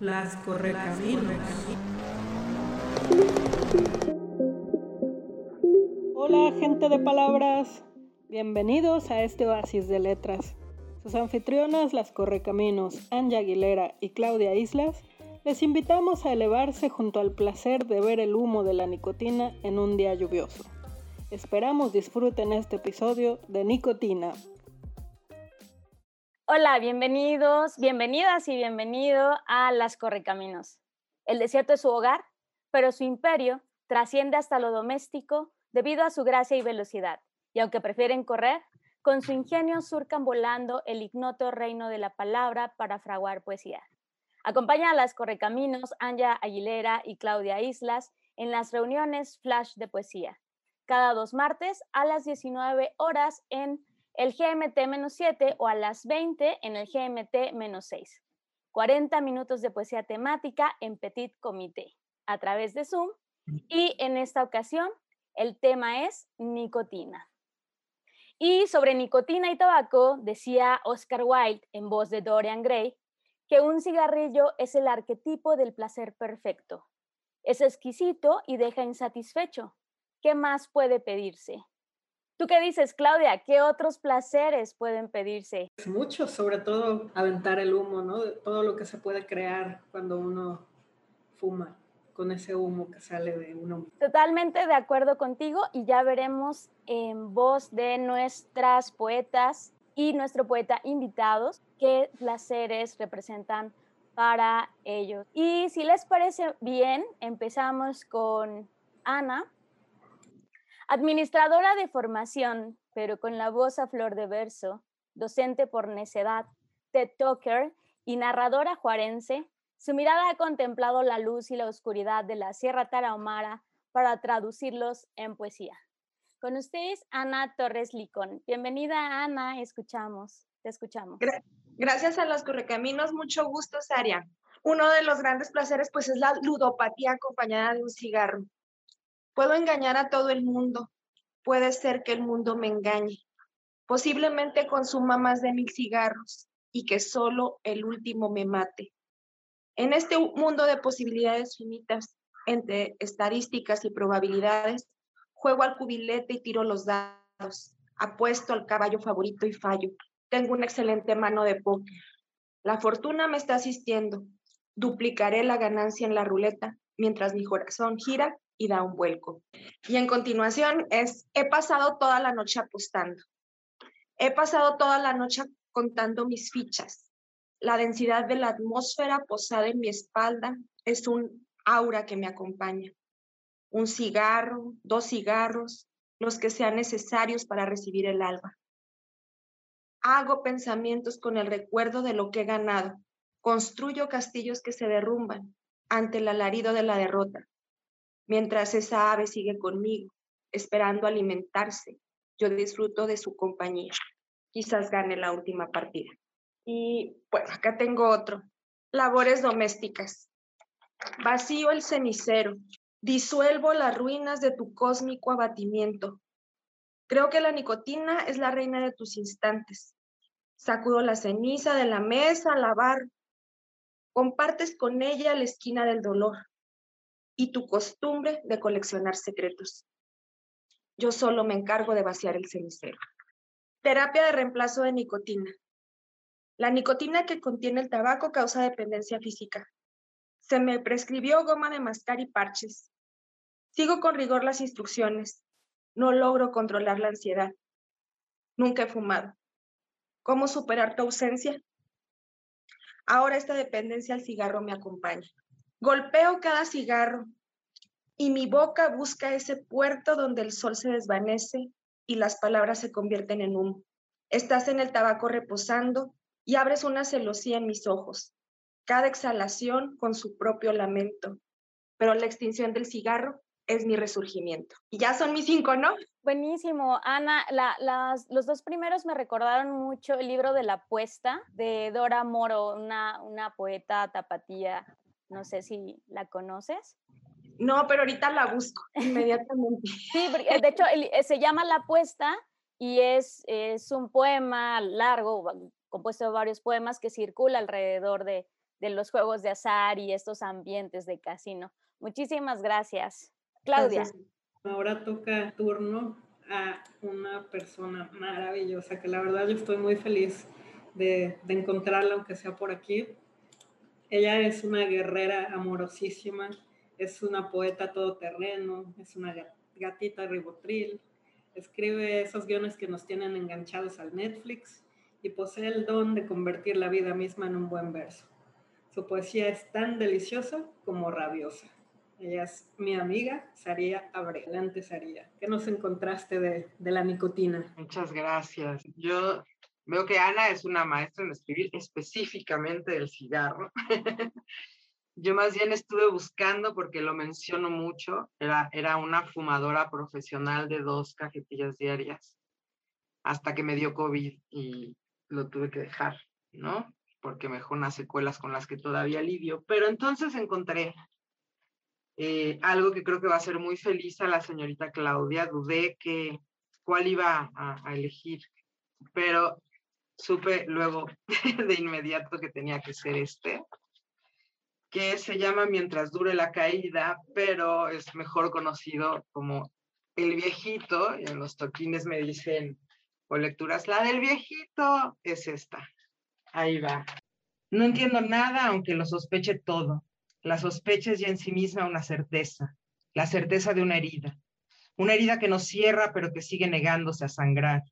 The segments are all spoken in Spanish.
Las correcaminos. Hola, gente de palabras. Bienvenidos a este oasis de letras. Sus anfitrionas, las correcaminos, Anja Aguilera y Claudia Islas, les invitamos a elevarse junto al placer de ver el humo de la nicotina en un día lluvioso. Esperamos disfruten este episodio de Nicotina. Hola, bienvenidos, bienvenidas y bienvenido a Las Correcaminos. El desierto es su hogar, pero su imperio trasciende hasta lo doméstico debido a su gracia y velocidad. Y aunque prefieren correr, con su ingenio surcan volando el ignoto reino de la palabra para fraguar poesía. Acompaña a las Correcaminos Anja Aguilera y Claudia Islas en las reuniones Flash de Poesía, cada dos martes a las 19 horas en el GMT-7 o a las 20 en el GMT-6. 40 minutos de poesía temática en Petit Comité a través de Zoom y en esta ocasión el tema es nicotina. Y sobre nicotina y tabaco decía Oscar Wilde en voz de Dorian Gray que un cigarrillo es el arquetipo del placer perfecto. Es exquisito y deja insatisfecho. ¿Qué más puede pedirse? ¿Tú qué dices, Claudia? ¿Qué otros placeres pueden pedirse? Muchos, sobre todo aventar el humo, ¿no? todo lo que se puede crear cuando uno fuma con ese humo que sale de uno. Totalmente de acuerdo contigo y ya veremos en voz de nuestras poetas y nuestro poeta invitados qué placeres representan para ellos. Y si les parece bien, empezamos con Ana, Administradora de formación, pero con la voz a flor de verso, docente por necedad, TED Talker y narradora juarense, su mirada ha contemplado la luz y la oscuridad de la Sierra Tarahumara para traducirlos en poesía. Con ustedes, Ana Torres Licón. Bienvenida, Ana, escuchamos, te escuchamos. Gracias a los correcaminos, mucho gusto, Saria. Uno de los grandes placeres, pues, es la ludopatía acompañada de un cigarro. Puedo engañar a todo el mundo. Puede ser que el mundo me engañe. Posiblemente consuma más de mil cigarros y que solo el último me mate. En este mundo de posibilidades finitas, entre estadísticas y probabilidades, juego al cubilete y tiro los dados. Apuesto al caballo favorito y fallo. Tengo una excelente mano de póker. La fortuna me está asistiendo. Duplicaré la ganancia en la ruleta mientras mi corazón gira y da un vuelco. Y en continuación es, he pasado toda la noche apostando. He pasado toda la noche contando mis fichas. La densidad de la atmósfera posada en mi espalda es un aura que me acompaña. Un cigarro, dos cigarros, los que sean necesarios para recibir el alba. Hago pensamientos con el recuerdo de lo que he ganado. Construyo castillos que se derrumban ante el alarido de la derrota Mientras esa ave sigue conmigo, esperando alimentarse, yo disfruto de su compañía. Quizás gane la última partida. Y bueno, acá tengo otro. Labores domésticas. Vacío el cenicero. Disuelvo las ruinas de tu cósmico abatimiento. Creo que la nicotina es la reina de tus instantes. Sacudo la ceniza de la mesa al lavar. Compartes con ella la esquina del dolor y tu costumbre de coleccionar secretos. Yo solo me encargo de vaciar el cenicero. Terapia de reemplazo de nicotina. La nicotina que contiene el tabaco causa dependencia física. Se me prescribió goma de mascar y parches. Sigo con rigor las instrucciones. No logro controlar la ansiedad. Nunca he fumado. ¿Cómo superar tu ausencia? Ahora esta dependencia al cigarro me acompaña. Golpeo cada cigarro y mi boca busca ese puerto donde el sol se desvanece y las palabras se convierten en humo. Estás en el tabaco reposando y abres una celosía en mis ojos, cada exhalación con su propio lamento. Pero la extinción del cigarro es mi resurgimiento. Y ya son mis cinco, ¿no? Buenísimo, Ana. los dos primeros me recordaron mucho el libro de la apuesta de Dora Moro, una, una poeta tapatía no sé si la conoces. No, pero ahorita la busco inmediatamente. sí, eh, de hecho eh, se llama La apuesta y es, es un poema largo, compuesto de varios poemas que circula alrededor de, de los juegos de azar y estos ambientes de casino. Muchísimas gracias. Claudia. Ahora toca turno a una persona maravillosa que la verdad yo estoy muy feliz de, de encontrarla, aunque sea por aquí. Ella es una guerrera amorosísima, es una poeta todoterreno, es una gatita ribotril, escribe esos guiones que nos tienen enganchados al Netflix y posee el don de convertir la vida misma en un buen verso. Su poesía es tan deliciosa como rabiosa. Ella es mi amiga, Saría Abreu. Adelante, Saría. ¿Qué nos encontraste de, de la nicotina? Muchas gracias. Yo veo que Ana es una maestra en escribir específicamente del cigarro. Yo más bien estuve buscando, porque lo menciono mucho, era, era una fumadora profesional de dos cajetillas diarias, hasta que me dio COVID y lo tuve que dejar, ¿no? Porque me dejó unas secuelas con las que todavía lidio. Pero entonces encontré eh, algo que creo que va a ser muy feliz a la señorita Claudia. Dudé que cuál iba a, a elegir, pero supe luego de inmediato que tenía que ser este que se llama Mientras dure la caída, pero es mejor conocido como El viejito, y en los toquines me dicen, o lecturas, la del viejito es esta. Ahí va. No entiendo nada, aunque lo sospeche todo. La sospecha es ya en sí misma una certeza, la certeza de una herida. Una herida que no cierra, pero que sigue negándose a sangrar.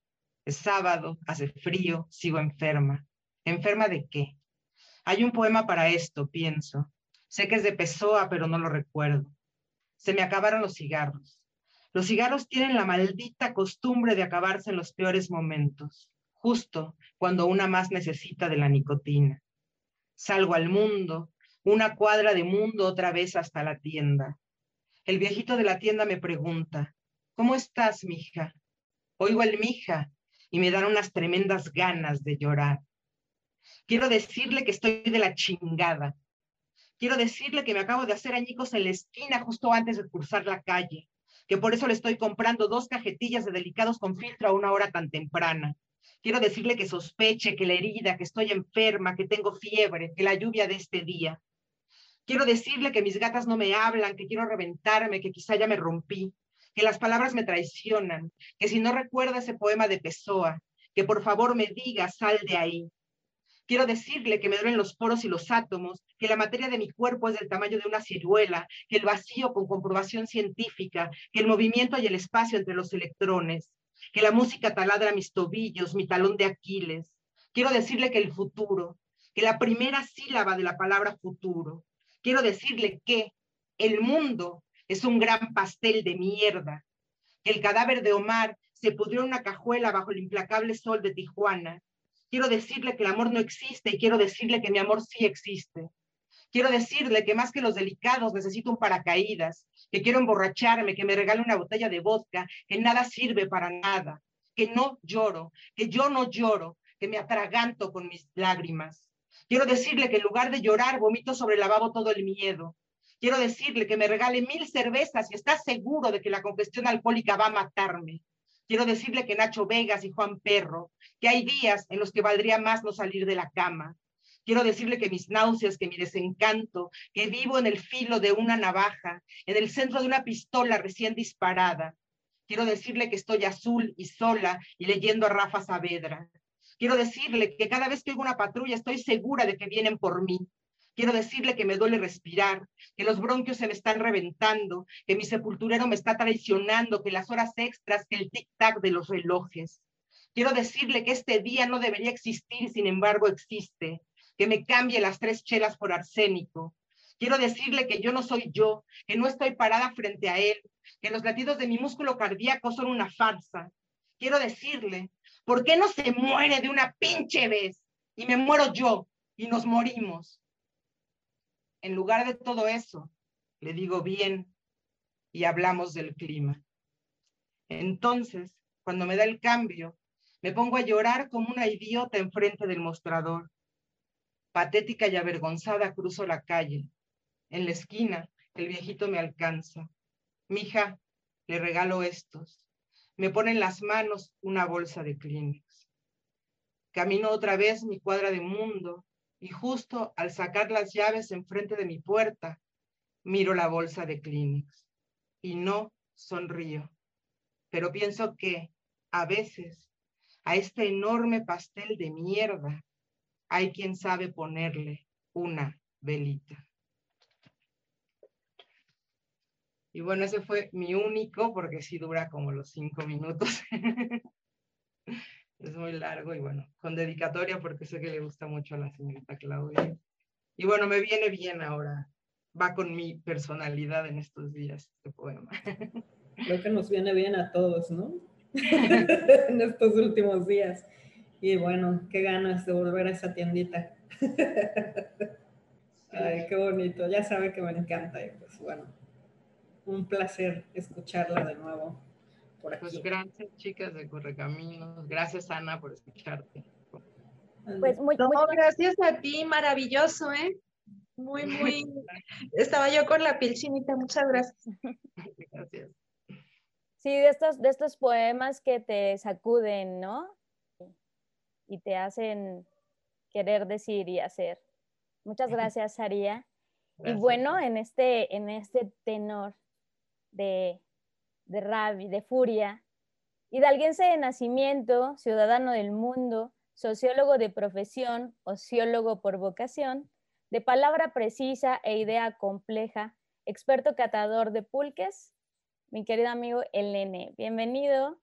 Es sábado, hace frío, sigo enferma. ¿Enferma de qué? Hay un poema para esto, pienso. Sé que es de Pessoa, pero no lo recuerdo. Se me acabaron los cigarros. Los cigarros tienen la maldita costumbre de acabarse en los peores momentos, justo cuando una más necesita de la nicotina. Salgo al mundo, una cuadra de mundo otra vez hasta la tienda. El viejito de la tienda me pregunta, ¿cómo estás, mija? Oigo el mija y me dan unas tremendas ganas de llorar. Quiero decirle que estoy de la chingada. Quiero decirle que me acabo de hacer añicos en la esquina justo antes de cruzar la calle, que por eso le estoy comprando dos cajetillas de delicados con filtro a una hora tan temprana. Quiero decirle que sospeche, que la herida, que estoy enferma, que tengo fiebre, que la lluvia de este día. Quiero decirle que mis gatas no me hablan, que quiero reventarme, que quizá ya me rompí, que las palabras me traicionan, que si no recuerda ese poema de Pessoa, que por favor me diga, sal de ahí, Quiero decirle que me duelen los poros y los átomos, que la materia de mi cuerpo es del tamaño de una ciruela, que el vacío con comprobación científica, que el movimiento y el espacio entre los electrones, que la música taladra mis tobillos, mi talón de Aquiles. Quiero decirle que el futuro, que la primera sílaba de la palabra futuro. Quiero decirle que el mundo es un gran pastel de mierda, que el cadáver de Omar se pudrió en una cajuela bajo el implacable sol de Tijuana Quiero decirle que el amor no existe y quiero decirle que mi amor sí existe. Quiero decirle que más que los delicados necesito un paracaídas, que quiero emborracharme, que me regale una botella de vodka, que nada sirve para nada, que no lloro, que yo no lloro, que me atraganto con mis lágrimas. Quiero decirle que en lugar de llorar vomito sobre el lavabo todo el miedo. Quiero decirle que me regale mil cervezas y está seguro de que la congestión alcohólica va a matarme. Quiero decirle que Nacho Vegas y Juan Perro, que hay días en los que valdría más no salir de la cama. Quiero decirle que mis náuseas, que mi desencanto, que vivo en el filo de una navaja, en el centro de una pistola recién disparada. Quiero decirle que estoy azul y sola y leyendo a Rafa Saavedra. Quiero decirle que cada vez que oigo una patrulla estoy segura de que vienen por mí, Quiero decirle que me duele respirar, que los bronquios se me están reventando, que mi sepulturero me está traicionando, que las horas extras, que el tic-tac de los relojes. Quiero decirle que este día no debería existir, sin embargo existe, que me cambie las tres chelas por arsénico. Quiero decirle que yo no soy yo, que no estoy parada frente a él, que los latidos de mi músculo cardíaco son una farsa. Quiero decirle, ¿por qué no se muere de una pinche vez? Y me muero yo y nos morimos. En lugar de todo eso, le digo bien y hablamos del clima. Entonces, cuando me da el cambio, me pongo a llorar como una idiota enfrente del mostrador. Patética y avergonzada cruzo la calle. En la esquina, el viejito me alcanza. Mija, le regalo estos. Me pone en las manos una bolsa de Kleenex. Camino otra vez mi cuadra de mundo y justo al sacar las llaves enfrente de mi puerta, miro la bolsa de Kleenex y no sonrío. Pero pienso que a veces a este enorme pastel de mierda hay quien sabe ponerle una velita. Y bueno, ese fue mi único, porque sí dura como los cinco minutos. es muy largo y bueno, con dedicatoria porque sé que le gusta mucho a la señorita Claudia. Y bueno, me viene bien ahora. Va con mi personalidad en estos días este poema. Creo que nos viene bien a todos, ¿no? en estos últimos días. Y bueno, qué ganas de volver a esa tiendita. Ay, qué bonito. Ya sabe que me encanta. Y pues bueno, un placer escucharla de nuevo. Por pues aquí. Pues gracias, chicas de Correcaminos. Gracias, Ana, por escucharte. Pues muy, gracias a ti, maravilloso, ¿eh? Muy, muy. Estaba yo con la piel chinita, muchas gracias. Gracias. Sí, de estos, de estos poemas que te sacuden, ¿no? Y te hacen querer decir y hacer. Muchas gracias, Saría. Y bueno, en este, en este tenor de, de rabia, de furia, hidalguense de nacimiento, ciudadano del mundo, sociólogo de profesión, ociólogo por vocación, de palabra precisa e idea compleja, experto catador de pulques, mi querido amigo el nene. Bienvenido.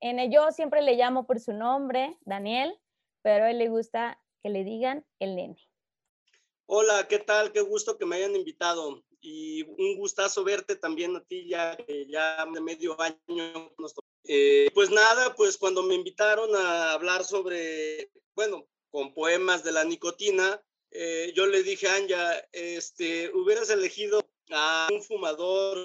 En yo siempre le llamo por su nombre, Daniel, pero a él le gusta que le digan el nene. Hola, ¿qué tal? Qué gusto que me hayan invitado y un gustazo verte también a ti ya, ya medio año. Eh, pues nada, pues cuando me invitaron a hablar sobre, bueno, con poemas de la nicotina, eh, yo le dije Anja, este, hubieras elegido a un fumador,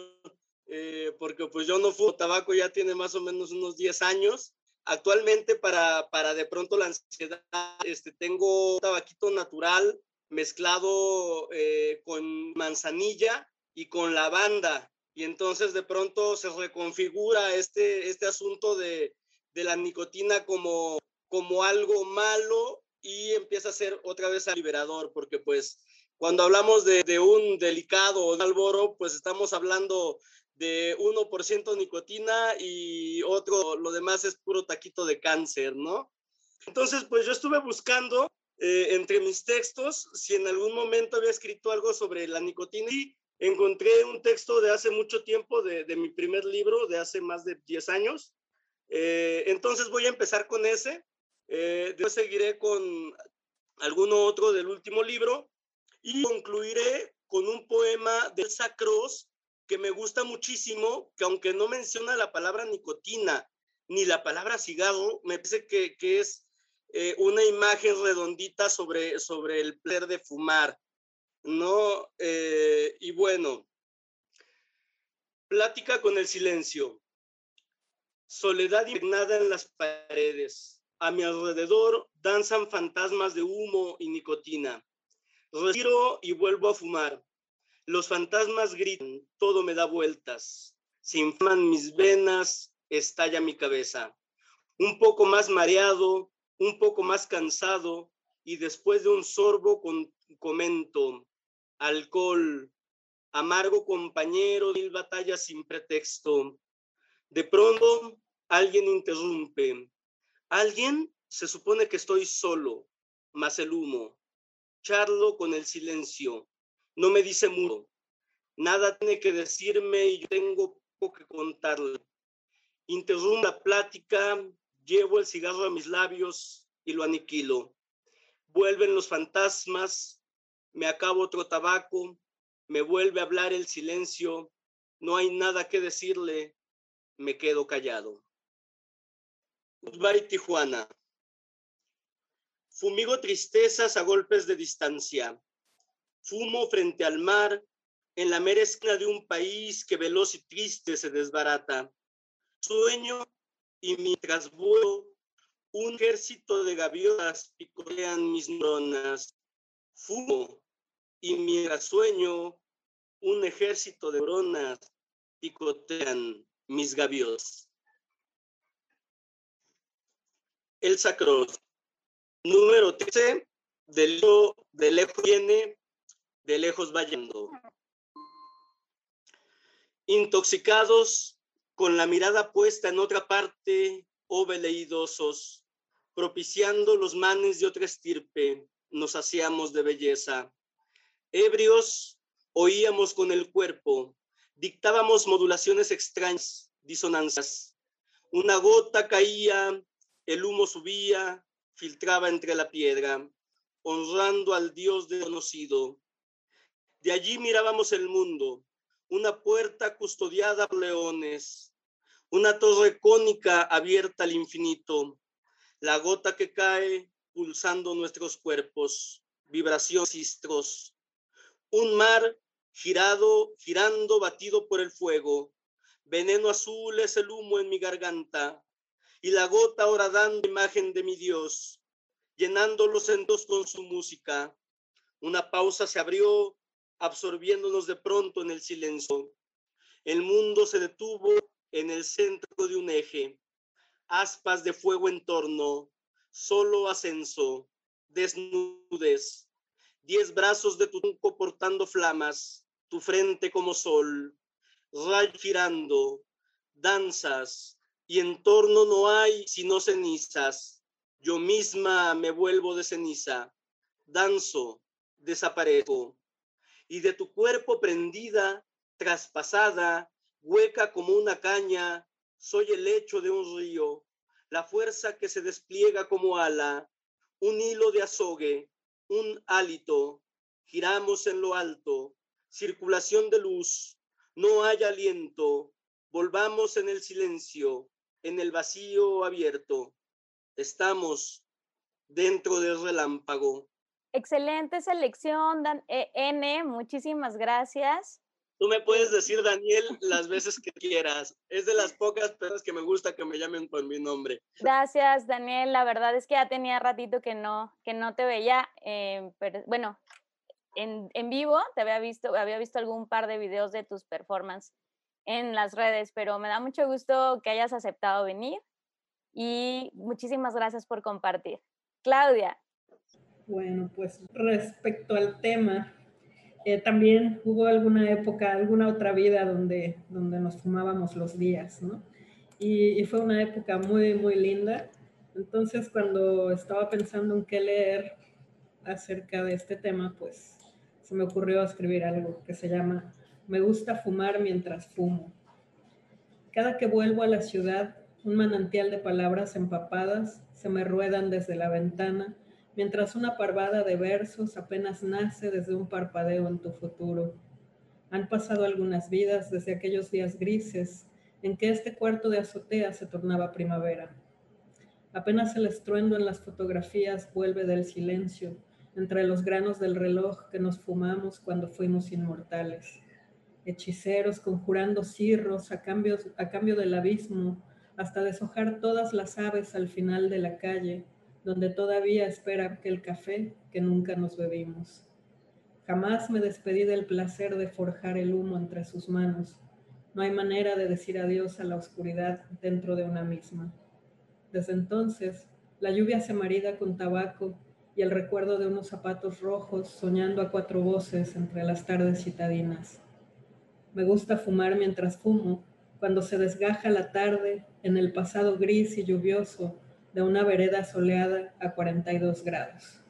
eh, porque pues yo no fumo tabaco, ya tiene más o menos unos 10 años. Actualmente para, para de pronto la ansiedad, este, tengo tabaquito natural mezclado eh, con manzanilla y con lavanda. Y entonces de pronto se reconfigura este, este asunto de, de la nicotina como, como algo malo y empieza a ser otra vez liberador, porque pues cuando hablamos de, de un delicado alboro, pues estamos hablando de 1% nicotina y otro, lo demás es puro taquito de cáncer, ¿no? Entonces, pues yo estuve buscando eh, entre mis textos si en algún momento había escrito algo sobre la nicotina y encontré un texto de hace mucho tiempo, de, mi primer libro, de hace más de 10 años. Eh, entonces voy a empezar con ese. Eh, después seguiré con alguno otro del último libro y concluiré con un poema de Elsa Cross que me gusta muchísimo, que aunque no menciona la palabra nicotina ni la palabra cigarro, me parece que es eh, una imagen redondita sobre, sobre el placer de fumar, ¿no? Eh, y bueno, plática con el silencio. Soledad impregnada en las paredes. A mi alrededor danzan fantasmas de humo y nicotina. Respiro y vuelvo a fumar. Los fantasmas gritan, todo me da vueltas. Se inflaman mis venas, estalla mi cabeza. Un poco más mareado, un poco más cansado y después de un sorbo con, comento, alcohol, amargo compañero, mil batallas sin pretexto. De pronto alguien interrumpe. Alguien se supone que estoy solo, más el humo. Charlo con el silencio. No me dice mucho. Nada tiene que decirme y yo tengo poco que contarle. Interrumpo la plática Llevo el cigarro a mis labios y lo aniquilo. Vuelven los fantasmas, me acabo otro tabaco, me vuelve a hablar el silencio, no hay nada que decirle, me quedo callado. Goodbye, Tijuana. Fumigo tristezas a golpes de distancia. Fumo frente al mar, en la mera de un país que veloz y triste se desbarata. Sueño y mientras vuelo, un ejército de gaviotas picotean mis neuronas. Fumo y mientras sueño, un ejército de neuronas picotean mis gaviotas. El Sacro. Número 13 de, de lejos viene, de lejos va yendo. Intoxicados, con la mirada puesta en otra parte, oh veleidosos, propiciando los manes de otra estirpe, nos hacíamos de belleza. Ebrios, oíamos con el cuerpo, dictábamos modulaciones extrañas, disonancias. Una gota caía, el humo subía, filtraba entre la piedra, honrando al Dios desconocido. De allí mirábamos el mundo, una puerta custodiada por leones, una torre cónica abierta al infinito, la gota que cae pulsando nuestros cuerpos, vibraciones sistros, un mar girado, girando, batido por el fuego, veneno azul es el humo en mi garganta, y la gota ahora dando imagen de mi Dios, llenando los centros con su música. Una pausa se abrió, absorbiéndonos de pronto en el silencio. El mundo se detuvo en el centro de un eje, aspas de fuego en torno, solo ascenso, desnudes, diez brazos de tu tronco portando flamas, tu frente como sol, ray girando, danzas, y en torno no hay sino cenizas. Yo misma me vuelvo de ceniza, danzo, desaparezco y de tu cuerpo prendida, traspasada, hueca como una caña, soy el lecho de un río, la fuerza que se despliega como ala, un hilo de azogue, un hálito, giramos en lo alto, circulación de luz, no hay aliento, volvamos en el silencio, en el vacío abierto, estamos dentro del relámpago. Excelente selección, Dan eh, N. Muchísimas gracias. Tú me puedes decir Daniel las veces que quieras. Es de las pocas personas que me gusta que me llamen por mi nombre. Gracias, Daniel. La verdad es que ya tenía ratito que no, que no te veía. Eh, pero, bueno, en, en, vivo te había visto, había visto algún par de videos de tus performances en las redes, pero me da mucho gusto que hayas aceptado venir y muchísimas gracias por compartir. Claudia, bueno, pues respecto al tema, eh, también hubo alguna época, alguna otra vida donde, donde nos fumábamos los días, ¿no? Y, fue una época muy, muy linda. Entonces, cuando estaba pensando en qué leer acerca de este tema, pues se me ocurrió escribir algo que se llama Me gusta fumar mientras fumo. Cada que vuelvo a la ciudad, un manantial de palabras empapadas se me ruedan desde la ventana mientras una parvada de versos apenas nace desde un parpadeo en tu futuro. Han pasado algunas vidas desde aquellos días grises en que este cuarto de azotea se tornaba primavera. Apenas el estruendo en las fotografías vuelve del silencio, entre los granos del reloj que nos fumamos cuando fuimos inmortales. Hechiceros conjurando cirros a cambio, a cambio del abismo, hasta deshojar todas las aves al final de la calle, donde todavía espera aquel café que nunca nos bebimos. Jamás me despedí del placer de forjar el humo entre sus manos. No hay manera de decir adiós a la oscuridad dentro de una misma. Desde entonces, la lluvia se marida con tabaco y el recuerdo de unos zapatos rojos soñando a cuatro voces entre las tardes citadinas. Me gusta fumar mientras fumo, cuando se desgaja la tarde en el pasado gris y lluvioso de una vereda soleada a 42 grados.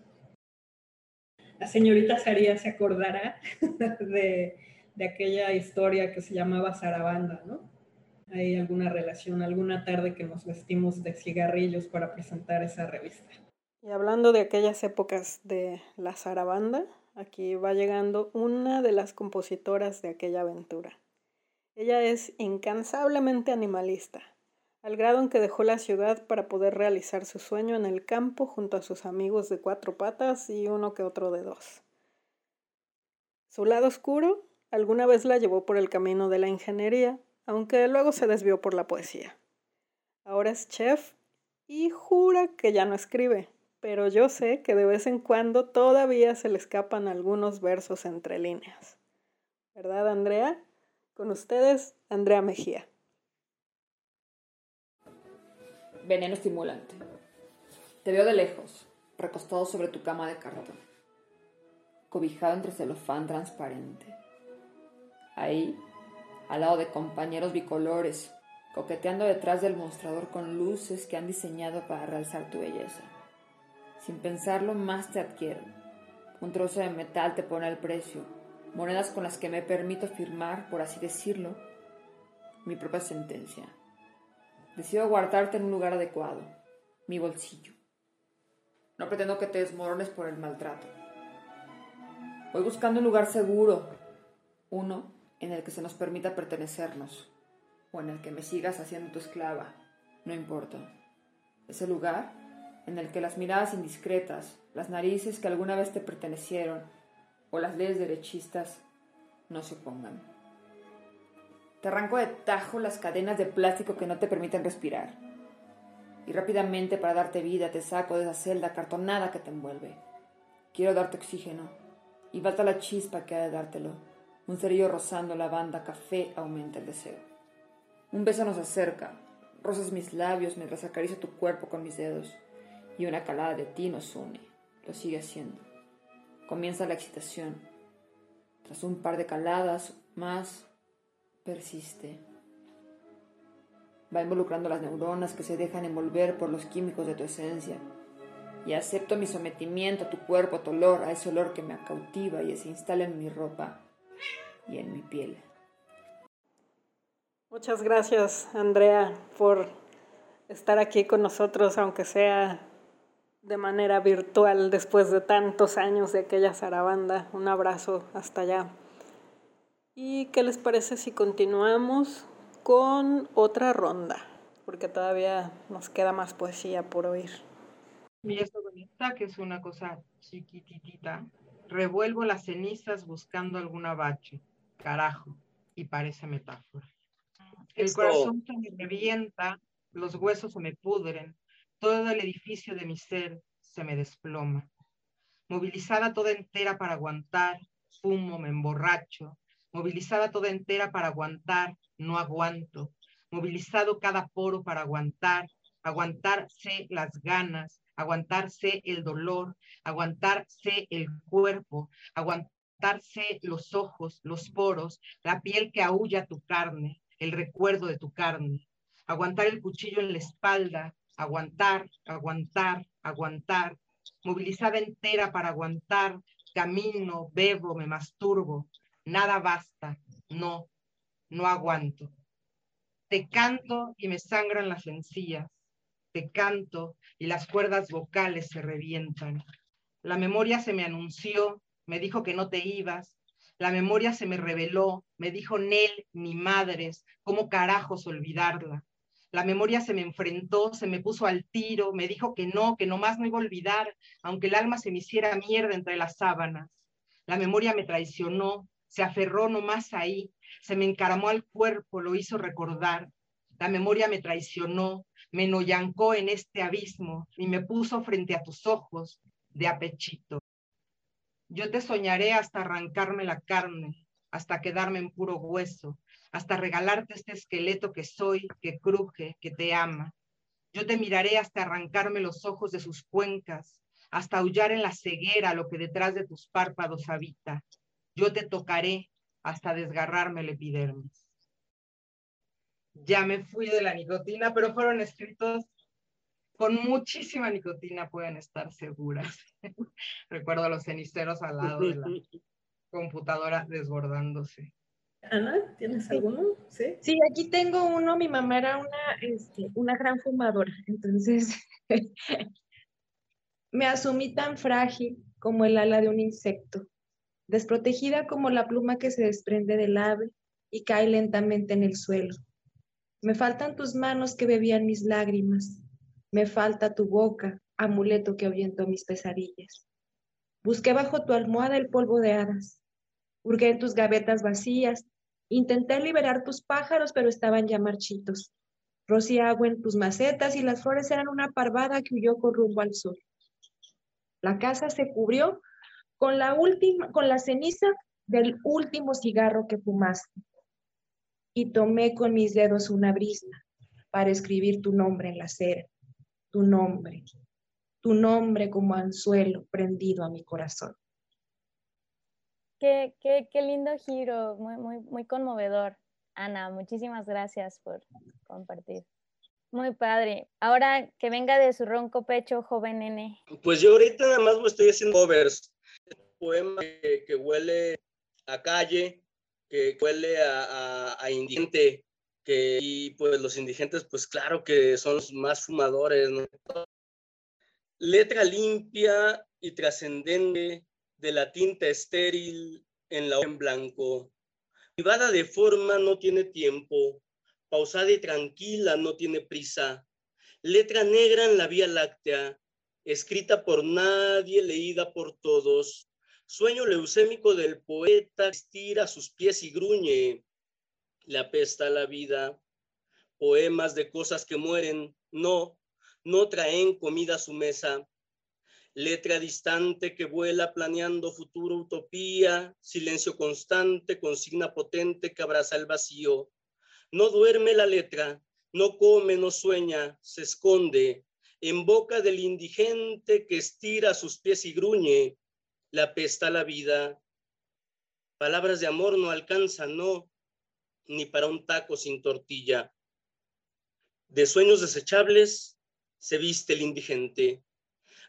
La señorita Saría se acordará de, aquella historia que se llamaba Sarabanda, ¿no? Hay alguna relación, alguna tarde que nos vestimos de cigarrillos para presentar esa revista. Y hablando de aquellas épocas de la Sarabanda, aquí va llegando una de las compositoras de aquella aventura. Ella es incansablemente animalista al grado en que dejó la ciudad para poder realizar su sueño en el campo junto a sus amigos de cuatro patas y uno que otro de dos. Su lado oscuro alguna vez la llevó por el camino de la ingeniería, aunque luego se desvió por la poesía. Ahora es chef y jura que ya no escribe, pero yo sé que de vez en cuando todavía se le escapan algunos versos entre líneas. ¿Verdad, Andrea? Con ustedes, Andrea Mejía veneno estimulante. Te veo de lejos, recostado sobre tu cama de cartón, cobijado entre celofán transparente. Ahí, al lado de compañeros bicolores, coqueteando detrás del mostrador con luces que han diseñado para realzar tu belleza. Sin pensarlo, más te adquiero. Un trozo de metal te pone el precio, monedas con las que me permito firmar, por así decirlo, mi propia sentencia. Decido guardarte en un lugar adecuado, mi bolsillo. No pretendo que te desmorones por el maltrato. Voy buscando un lugar seguro, uno en el que se nos permita pertenecernos, o en el que me sigas haciendo tu esclava, no importa. Ese lugar en el que las miradas indiscretas, las narices que alguna vez te pertenecieron, o las leyes derechistas no se opongan. Te arranco de tajo las cadenas de plástico que no te permiten respirar. Y rápidamente para darte vida te saco de esa celda cartonada que te envuelve. Quiero darte oxígeno. Y falta la chispa que ha de dártelo. Un cerillo rozando la banda café aumenta el deseo. Un beso nos acerca. Rozas mis labios mientras acaricio tu cuerpo con mis dedos. Y una calada de ti nos une. Lo sigue haciendo. Comienza la excitación. Tras un par de caladas más, persiste. Va involucrando las neuronas que se dejan envolver por los químicos de tu esencia. Y acepto mi sometimiento a tu cuerpo, a tu olor, a ese olor que me cautiva y se instala en mi ropa y en mi piel. Muchas gracias, Andrea, por estar aquí con nosotros, aunque sea de manera virtual después de tantos años de aquella zarabanda. Un abrazo hasta allá. ¿Y qué les parece si continuamos con otra ronda? Porque todavía nos queda más poesía por oír. Esto bonita, que es una cosa chiquititita. Revuelvo las cenizas buscando algún abache. Carajo. Y parece metáfora. El corazón se me revienta, los huesos se me pudren, todo el edificio de mi ser se me desploma. Movilizada toda entera para aguantar, fumo, me emborracho, movilizada toda entera para aguantar, no aguanto, movilizado cada poro para aguantar, aguantarse las ganas, aguantarse el dolor, aguantarse el cuerpo, aguantarse los ojos, los poros, la piel que aúlla tu carne, el recuerdo de tu carne, aguantar el cuchillo en la espalda, aguantar, aguantar, aguantar, movilizada entera para aguantar, camino, bebo, me masturbo, nada basta, no, no aguanto. Te canto y me sangran las encías, te canto y las cuerdas vocales se revientan. La memoria se me anunció, me dijo que no te ibas, la memoria se me reveló, me dijo Nel, ni madres, ¿cómo carajos olvidarla? La memoria se me enfrentó, se me puso al tiro, me dijo que no, que nomás no iba a olvidar, aunque el alma se me hiciera mierda entre las sábanas. La memoria me traicionó, se aferró nomás ahí, se me encaramó al cuerpo, lo hizo recordar. La memoria me traicionó, me noyancó en este abismo y me puso frente a tus ojos de apechito. Yo te soñaré hasta arrancarme la carne, hasta quedarme en puro hueso, hasta regalarte este esqueleto que soy, que cruje, que te ama. Yo te miraré hasta arrancarme los ojos de sus cuencas, hasta aullar en la ceguera lo que detrás de tus párpados habita. Yo te tocaré hasta desgarrarme el epidermis. Ya me fui de la nicotina, pero fueron escritos con muchísima nicotina, pueden estar seguras. Recuerdo a los ceniceros al lado de la computadora desbordándose. Ana, ¿tienes alguno? Sí. Sí, aquí tengo uno. Mi mamá era una, este, una gran fumadora, entonces me asumí tan frágil como el ala de un insecto, desprotegida como la pluma que se desprende del ave y cae lentamente en el suelo. Me faltan tus manos que bebían mis lágrimas, me falta tu boca, amuleto que ahuyentó mis pesadillas. Busqué bajo tu almohada el polvo de hadas, hurgué en tus gavetas vacías, intenté liberar tus pájaros, pero estaban ya marchitos. Rocí agua en tus macetas y las flores eran una parvada que huyó con rumbo al sur. La casa se cubrió con la última, con la ceniza del último cigarro que fumaste. Y tomé con mis dedos una brisna para escribir tu nombre en la acera, tu nombre, tu nombre como anzuelo prendido a mi corazón. Qué, qué, qué lindo giro, muy, muy, muy conmovedor. Ana, muchísimas gracias por compartir. Muy padre. Ahora que venga de su ronco pecho, joven nene. Pues yo ahorita nada más me estoy haciendo covers. Poema que, huele a calle, que huele a, indigente, que, y pues los indigentes, pues claro que son los más fumadores, Letra limpia y trascendente de la tinta estéril en la hoja en blanco. Privada de forma no tiene tiempo, pausada y tranquila no tiene prisa. Letra negra en la Vía Láctea, escrita por nadie, leída por todos. Sueño leucémico del poeta estira sus pies y gruñe. Le apesta la vida. Poemas de cosas que mueren, no, no traen comida a su mesa. Letra distante que vuela planeando futuro utopía, silencio constante, consigna potente que abraza el vacío. No duerme la letra, no come, no sueña, se esconde en boca del indigente que estira sus pies y gruñe, la apesta la vida. Palabras de amor no alcanzan, no, ni para un taco sin tortilla. De sueños desechables se viste el indigente.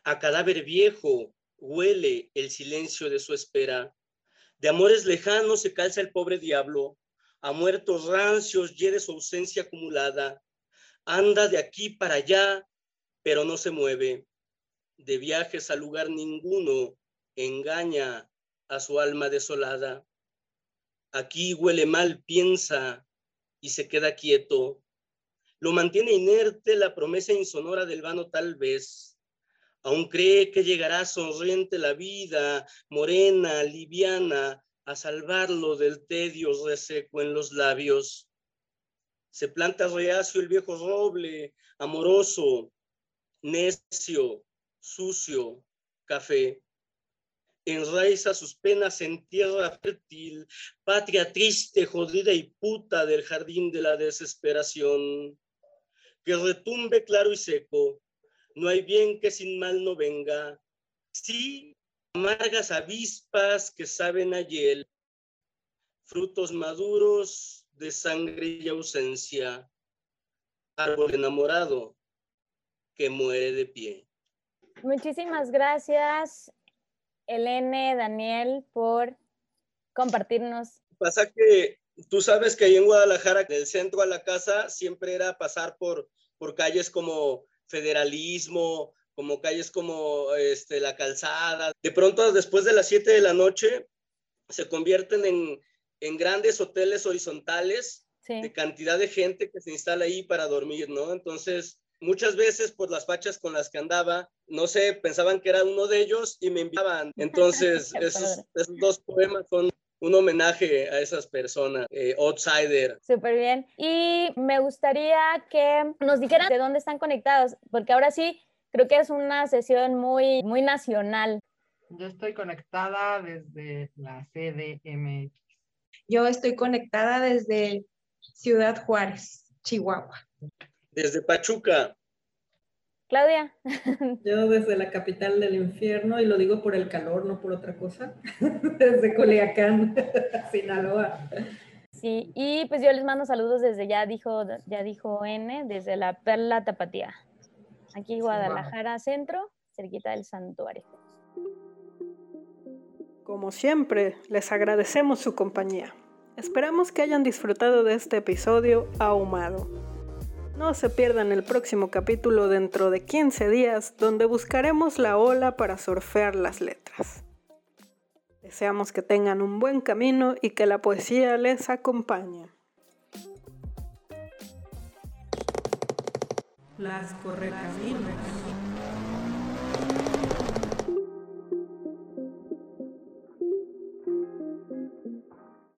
A cadáver viejo huele el silencio de su espera. De amores lejanos se calza el pobre diablo. A muertos rancios hiere su ausencia acumulada. Anda de aquí para allá, pero no se mueve. De viajes a lugar ninguno, engaña a su alma desolada. Aquí huele mal, piensa y se queda quieto lo mantiene inerte la promesa insonora del vano tal vez. Aún cree que llegará sonriente la vida, morena, liviana, a salvarlo del tedio reseco en los labios. Se planta reacio el viejo roble, amoroso, necio, sucio, café. Enraiza sus penas en tierra fértil, patria triste, jodida y puta del jardín de la desesperación que retumbe claro y seco. No hay bien que sin mal no venga. Sí, amargas avispas que saben a hiel, frutos maduros de sangre y ausencia, árbol enamorado que muere de pie. Muchísimas gracias, Elene, Daniel, por compartirnos. Pasa que tú sabes que ahí en Guadalajara, del centro a la casa, siempre era pasar por, por calles como Federalismo, como calles como este, La Calzada. De pronto, después de las 7 de la noche, se convierten en, en grandes hoteles horizontales de cantidad de gente que se instala ahí para dormir, ¿no? Entonces, muchas veces por las fachas con las que andaba, no sé, pensaban que era uno de ellos y me enviaban. Entonces, esos, esos dos poemas son un homenaje a esas personas, eh, outsider. Súper bien. Y me gustaría que nos dijeran de dónde están conectados, porque ahora sí, creo que es una sesión muy, muy nacional. Yo estoy conectada desde la CDMX. Yo estoy conectada desde Ciudad Juárez, Chihuahua. Desde Pachuca. Claudia. Yo desde la capital del infierno, y lo digo por el calor, no por otra cosa, desde Culiacán, Sinaloa. Sí, y pues yo les mando saludos desde, ya dijo, ya dijo N, desde la Perla Tapatía, aquí Guadalajara Centro, cerquita del santuario. Como siempre, les agradecemos su compañía. Esperamos que hayan disfrutado de este episodio ahumado. No se pierdan el próximo capítulo dentro de 15 días, donde buscaremos la ola para surfear las letras. Deseamos que tengan un buen camino y que la poesía les acompañe. Las correcaminos.